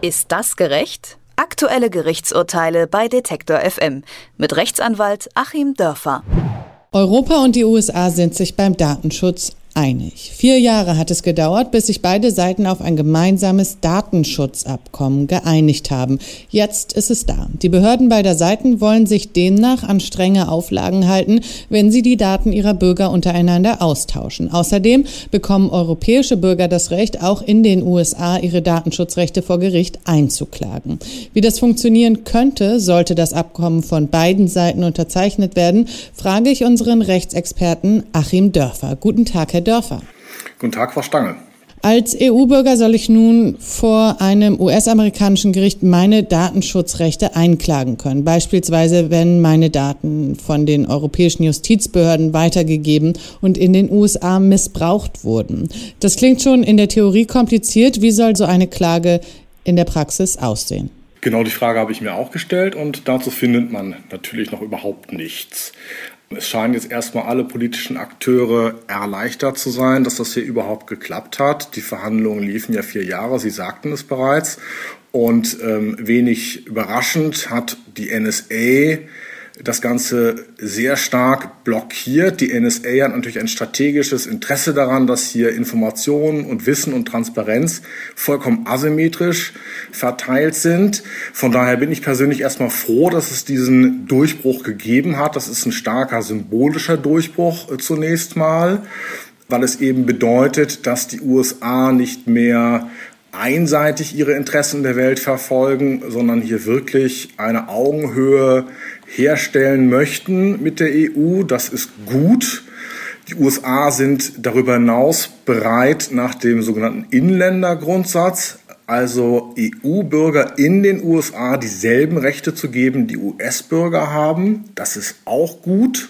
Ist das gerecht? Aktuelle Gerichtsurteile bei Detektor FM mit Rechtsanwalt Achim Dörfer. Europa und die USA sind sich beim Datenschutz einig. Vier Jahre hat es gedauert, bis sich beide Seiten auf ein gemeinsames Datenschutzabkommen geeinigt haben. Jetzt ist es da. Die Behörden beider Seiten wollen sich demnach an strenge Auflagen halten, wenn sie die Daten ihrer Bürger untereinander austauschen. Außerdem bekommen europäische Bürger das Recht, auch in den USA ihre Datenschutzrechte vor Gericht einzuklagen. Wie das funktionieren könnte, sollte das Abkommen von beiden Seiten unterzeichnet werden, frage ich unseren Rechtsexperten Achim Dörfer. Guten Tag, Herr Dörfer. Guten Tag, Frau Stange. Als EU-Bürger soll ich nun vor einem US-amerikanischen Gericht meine Datenschutzrechte einklagen können. Beispielsweise, wenn meine Daten von den europäischen Justizbehörden weitergegeben und in den USA missbraucht wurden. Das klingt schon in der Theorie kompliziert. Wie soll so eine Klage in der Praxis aussehen? Genau die Frage habe ich mir auch gestellt und dazu findet man natürlich noch überhaupt nichts. Es scheinen jetzt erstmal alle politischen Akteure erleichtert zu sein, dass das hier überhaupt geklappt hat. Die Verhandlungen liefen ja vier Jahre, Sie sagten es bereits. Und ähm, wenig überraschend hat die NSA das Ganze sehr stark blockiert. Die NSA hat natürlich ein strategisches Interesse daran, dass hier Informationen und Wissen und Transparenz vollkommen asymmetrisch verteilt sind. Von daher bin ich persönlich erstmal froh, dass es diesen Durchbruch gegeben hat. Das ist ein starker symbolischer Durchbruch äh, zunächst mal, weil es eben bedeutet, dass die USA nicht mehr einseitig ihre Interessen in der Welt verfolgen, sondern hier wirklich eine Augenhöhe herstellen möchten mit der EU. Das ist gut. Die USA sind darüber hinaus bereit, nach dem sogenannten Inländergrundsatz, also EU-Bürger in den USA dieselben Rechte zu geben, die US-Bürger haben. Das ist auch gut.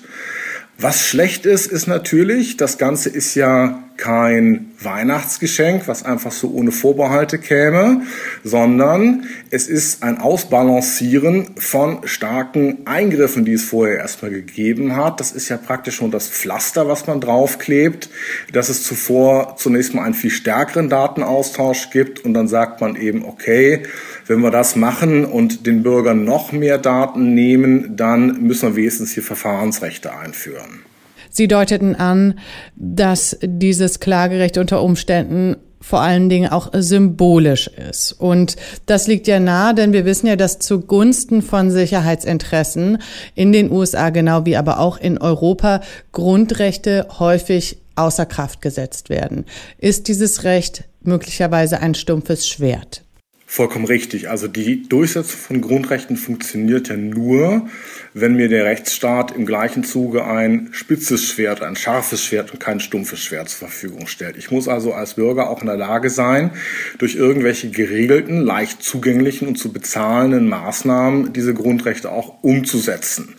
Was schlecht ist, ist natürlich, das Ganze ist ja kein Weihnachtsgeschenk, was einfach so ohne Vorbehalte käme, sondern es ist ein Ausbalancieren von starken Eingriffen, die es vorher erstmal gegeben hat. Das ist ja praktisch schon das Pflaster, was man draufklebt, dass es zuvor zunächst mal einen viel stärkeren Datenaustausch gibt und dann sagt man eben, okay, wenn wir das machen und den Bürgern noch mehr Daten nehmen, dann müssen wir wenigstens hier Verfahrensrechte einführen. Sie deuteten an, dass dieses Klagerecht unter Umständen vor allen Dingen auch symbolisch ist. Und das liegt ja nahe, denn wir wissen ja, dass zugunsten von Sicherheitsinteressen in den USA genau wie aber auch in Europa Grundrechte häufig außer Kraft gesetzt werden. Ist dieses Recht möglicherweise ein stumpfes Schwert? Vollkommen richtig. Also die Durchsetzung von Grundrechten funktioniert ja nur, wenn mir der Rechtsstaat im gleichen Zuge ein spitzes Schwert, ein scharfes Schwert und kein stumpfes Schwert zur Verfügung stellt. Ich muss also als Bürger auch in der Lage sein, durch irgendwelche geregelten, leicht zugänglichen und zu bezahlenden Maßnahmen diese Grundrechte auch umzusetzen.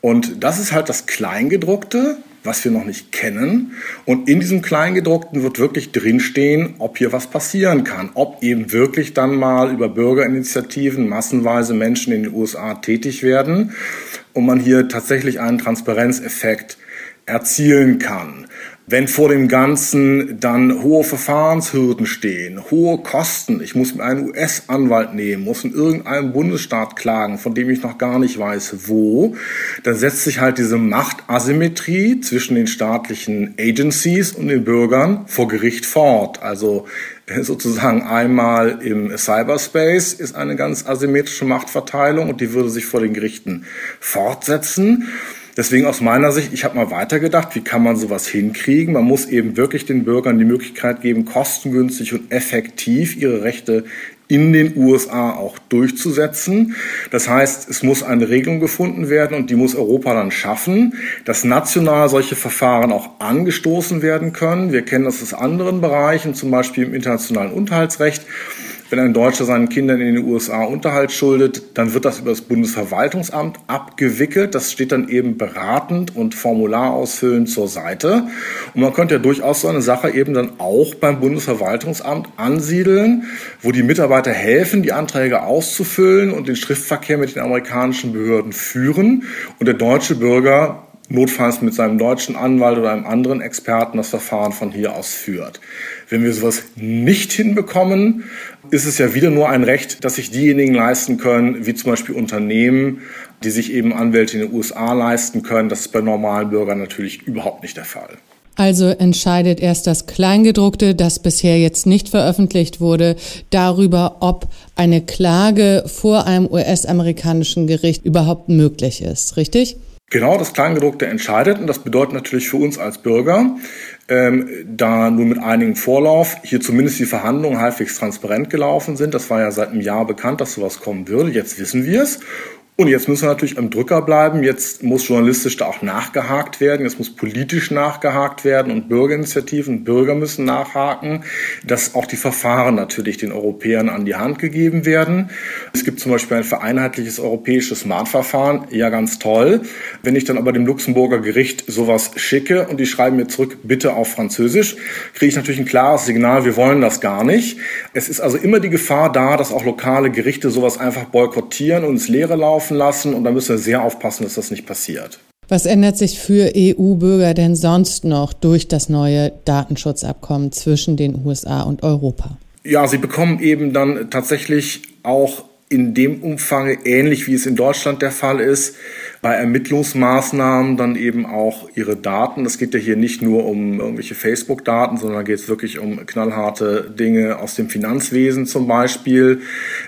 Und das ist halt das Kleingedruckte, was wir noch nicht kennen. Und in diesem Kleingedruckten wird wirklich drinstehen, ob hier was passieren kann. Ob eben wirklich dann mal über Bürgerinitiativen massenweise Menschen in den USA tätig werden und man hier tatsächlich einen Transparenzeffekt erzielen kann. Wenn vor dem Ganzen dann hohe Verfahrenshürden stehen, hohe Kosten, ich muss mir einen US-Anwalt nehmen, muss in irgendeinem Bundesstaat klagen, von dem ich noch gar nicht weiß, wo, dann setzt sich halt diese Machtasymmetrie zwischen den staatlichen Agencies und den Bürgern vor Gericht fort. Also sozusagen einmal im Cyberspace ist eine ganz asymmetrische Machtverteilung und die würde sich vor den Gerichten fortsetzen. Deswegen aus meiner Sicht, ich habe mal weitergedacht, wie kann man sowas hinkriegen? Man muss eben wirklich den Bürgern die Möglichkeit geben, kostengünstig und effektiv ihre Rechte in den USA auch durchzusetzen. Das heißt, es muss eine Regelung gefunden werden und die muss Europa dann schaffen, dass national solche Verfahren auch angestoßen werden können. Wir kennen das aus anderen Bereichen, zum Beispiel im internationalen Unterhaltsrecht. Wenn ein Deutscher seinen Kindern in den USA Unterhalt schuldet, dann wird das über das Bundesverwaltungsamt abgewickelt. Das steht dann eben beratend und Formular ausfüllend zur Seite. Und man könnte ja durchaus so eine Sache eben dann auch beim Bundesverwaltungsamt ansiedeln, wo die Mitarbeiter helfen, die Anträge auszufüllen und den Schriftverkehr mit den amerikanischen Behörden führen und der deutsche Bürger notfalls mit seinem deutschen Anwalt oder einem anderen Experten das Verfahren von hier aus führt. Wenn wir sowas nicht hinbekommen, ist es ja wieder nur ein Recht, das sich diejenigen leisten können, wie zum Beispiel Unternehmen, die sich eben Anwälte in den USA leisten können. Das ist bei normalen Bürgern natürlich überhaupt nicht der Fall. Also entscheidet erst das Kleingedruckte, das bisher jetzt nicht veröffentlicht wurde, darüber, ob eine Klage vor einem US-amerikanischen Gericht überhaupt möglich ist, richtig? Genau, das Kleingedruckte entscheidet und das bedeutet natürlich für uns als Bürger, ähm, da nur mit einigem Vorlauf hier zumindest die Verhandlungen halbwegs transparent gelaufen sind. Das war ja seit einem Jahr bekannt, dass sowas kommen würde. Jetzt wissen wir es. Und jetzt müssen wir natürlich am Drücker bleiben. Jetzt muss journalistisch da auch nachgehakt werden. Jetzt muss politisch nachgehakt werden und Bürgerinitiativen, Bürger müssen nachhaken, dass auch die Verfahren natürlich den Europäern an die Hand gegeben werden. Es gibt zum Beispiel ein vereinheitliches europäisches Mahnverfahren. Ja, ganz toll. Wenn ich dann aber dem Luxemburger Gericht sowas schicke und die schreiben mir zurück, bitte auf Französisch, kriege ich natürlich ein klares Signal, wir wollen das gar nicht. Es ist also immer die Gefahr da, dass auch lokale Gerichte sowas einfach boykottieren und ins Leere laufen laufen lassen und da müssen wir sehr aufpassen, dass das nicht passiert. Was ändert sich für EU-Bürger denn sonst noch durch das neue Datenschutzabkommen zwischen den USA und Europa? Ja, sie bekommen eben dann tatsächlich auch in dem Umfang ähnlich wie es in Deutschland der Fall ist, bei Ermittlungsmaßnahmen dann eben auch ihre Daten. Es geht ja hier nicht nur um irgendwelche Facebook-Daten, sondern geht es wirklich um knallharte Dinge aus dem Finanzwesen zum Beispiel.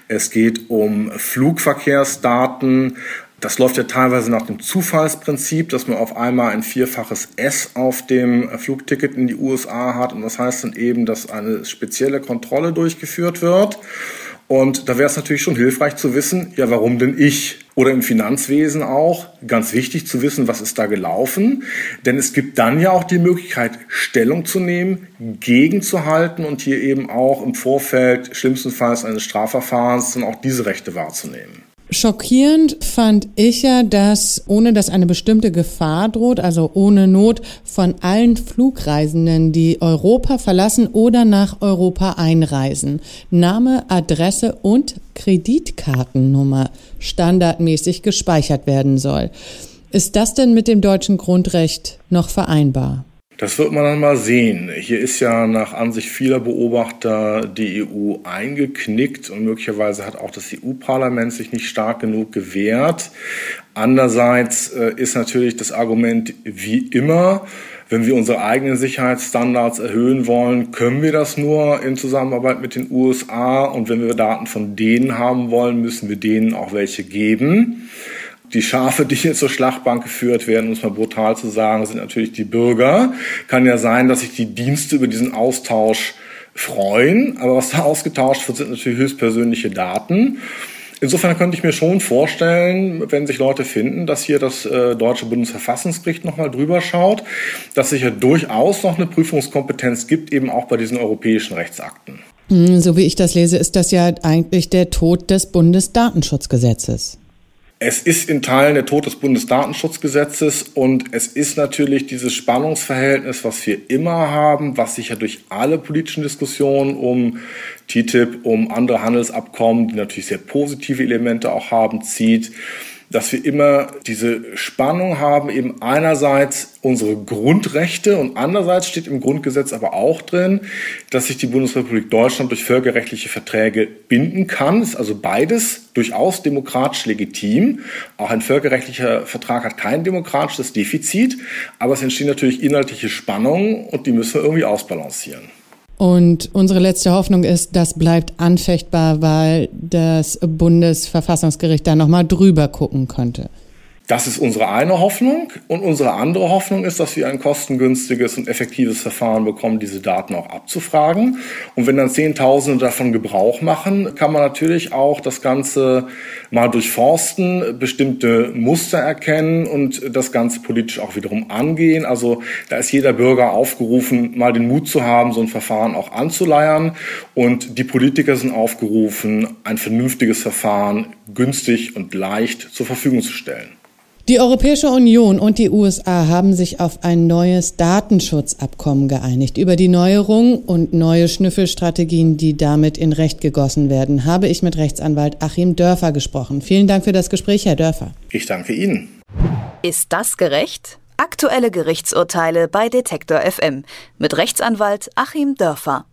Es geht um Flugverkehrsdaten. Das läuft ja teilweise nach dem Zufallsprinzip, dass man auf einmal ein vierfaches S auf dem Flugticket in die USA hat. Und das heißt dann eben, dass eine spezielle Kontrolle durchgeführt wird. Und da wäre es natürlich schon hilfreich zu wissen, ja, warum denn ich? Oder im Finanzwesen auch, ganz wichtig zu wissen, was ist da gelaufen. Denn es gibt dann ja auch die Möglichkeit, Stellung zu nehmen, gegenzuhalten und hier eben auch im Vorfeld schlimmstenfalls eines Strafverfahrens dann auch diese Rechte wahrzunehmen. Schockierend fand ich ja, dass ohne dass eine bestimmte Gefahr droht, also ohne Not von allen Flugreisenden, die Europa verlassen oder nach Europa einreisen, Name, Adresse und Kreditkartennummer standardmäßig gespeichert werden soll. Ist das denn mit dem deutschen Grundrecht noch vereinbar? Das wird man dann mal sehen. Hier ist ja nach Ansicht vieler Beobachter die EU eingeknickt und möglicherweise hat auch das EU-Parlament sich nicht stark genug gewehrt. Andererseits äh, ist natürlich das Argument wie immer, wenn wir unsere eigenen Sicherheitsstandards erhöhen wollen, können wir das nur in Zusammenarbeit mit den USA. Und wenn wir Daten von denen haben wollen, müssen wir denen auch welche geben. Die Schafe, die hier zur Schlachtbank geführt werden, um es mal brutal zu sagen, sind natürlich die Bürger. Kann ja sein, dass sich die Dienste über diesen Austausch freuen, aber was da ausgetauscht wird, sind natürlich höchstpersönliche Daten. Insofern könnte ich mir schon vorstellen, wenn sich Leute finden, dass hier das äh, deutsche Bundesverfassungsgericht nochmal drüber schaut, dass es ja durchaus noch eine Prüfungskompetenz gibt, eben auch bei diesen europäischen Rechtsakten. Hm, so wie ich das lese, ist das ja eigentlich der Tod des Bundesdatenschutzgesetzes. Es ist in Teilen der Tod des Bundesdatenschutzgesetzes und es ist natürlich dieses Spannungsverhältnis, was wir immer haben, was sich ja durch alle politischen Diskussionen um TTIP, um andere Handelsabkommen, die natürlich sehr positive Elemente auch haben, zieht dass wir immer diese Spannung haben, eben einerseits unsere Grundrechte und andererseits steht im Grundgesetz aber auch drin, dass sich die Bundesrepublik Deutschland durch völkerrechtliche Verträge binden kann. Ist also beides durchaus demokratisch legitim. Auch ein völkerrechtlicher Vertrag hat kein demokratisches Defizit, aber es entstehen natürlich inhaltliche Spannungen und die müssen wir irgendwie ausbalancieren. Und unsere letzte Hoffnung ist, das bleibt anfechtbar, weil das Bundesverfassungsgericht da nochmal drüber gucken könnte. Das ist unsere eine Hoffnung. Und unsere andere Hoffnung ist, dass wir ein kostengünstiges und effektives Verfahren bekommen, diese Daten auch abzufragen. Und wenn dann Zehntausende davon Gebrauch machen, kann man natürlich auch das Ganze mal durchforsten, bestimmte Muster erkennen und das Ganze politisch auch wiederum angehen. Also da ist jeder Bürger aufgerufen, mal den Mut zu haben, so ein Verfahren auch anzuleiern. Und die Politiker sind aufgerufen, ein vernünftiges Verfahren günstig und leicht zur Verfügung zu stellen. Die Europäische Union und die USA haben sich auf ein neues Datenschutzabkommen geeinigt. Über die Neuerungen und neue Schnüffelstrategien, die damit in Recht gegossen werden, habe ich mit Rechtsanwalt Achim Dörfer gesprochen. Vielen Dank für das Gespräch, Herr Dörfer. Ich danke Ihnen. Ist das gerecht? Aktuelle Gerichtsurteile bei Detektor FM mit Rechtsanwalt Achim Dörfer.